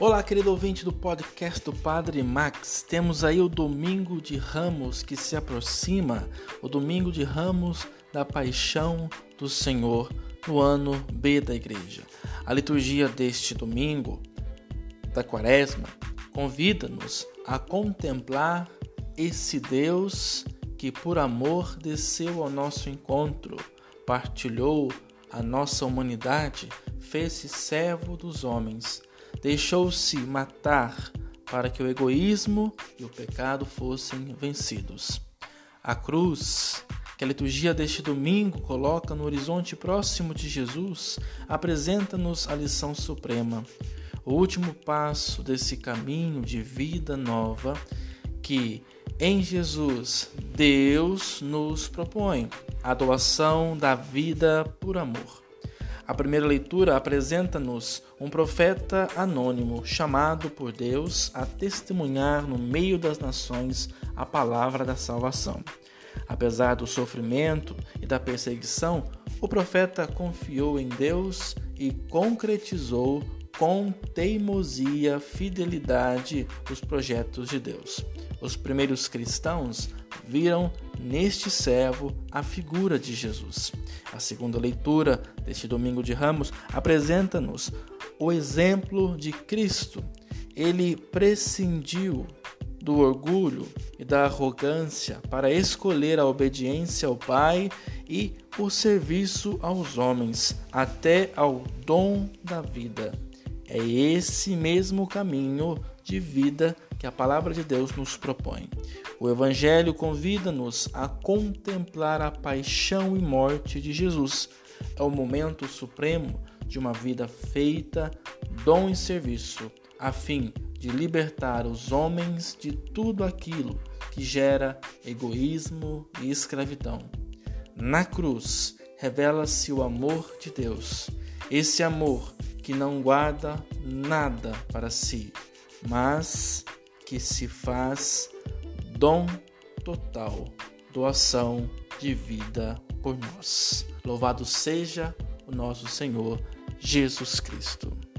Olá, querido ouvinte do podcast do Padre Max. Temos aí o Domingo de Ramos que se aproxima, o Domingo de Ramos da Paixão do Senhor no ano B da Igreja. A liturgia deste domingo da Quaresma convida-nos a contemplar esse Deus que por amor desceu ao nosso encontro, partilhou a nossa humanidade, fez-se servo dos homens, deixou-se matar para que o egoísmo e o pecado fossem vencidos. A cruz, que a liturgia deste domingo coloca no horizonte próximo de Jesus, apresenta-nos a lição suprema, o último passo desse caminho de vida nova que em Jesus, Deus nos propõe a doação da vida por amor. A primeira leitura apresenta-nos um profeta anônimo chamado por Deus a testemunhar no meio das nações a palavra da salvação. Apesar do sofrimento e da perseguição, o profeta confiou em Deus e concretizou com teimosia, fidelidade os projetos de Deus. Os primeiros cristãos viram neste servo a figura de Jesus. A segunda leitura deste domingo de Ramos apresenta-nos o exemplo de Cristo. Ele prescindiu do orgulho e da arrogância para escolher a obediência ao Pai e o serviço aos homens, até ao dom da vida. É esse mesmo caminho de vida que a palavra de Deus nos propõe. O Evangelho convida-nos a contemplar a paixão e morte de Jesus. É o momento supremo de uma vida feita, dom e serviço, a fim de libertar os homens de tudo aquilo que gera egoísmo e escravidão. Na cruz revela-se o amor de Deus, esse amor que não guarda nada para si, mas que se faz dom total, doação de vida por nós. Louvado seja o nosso Senhor Jesus Cristo.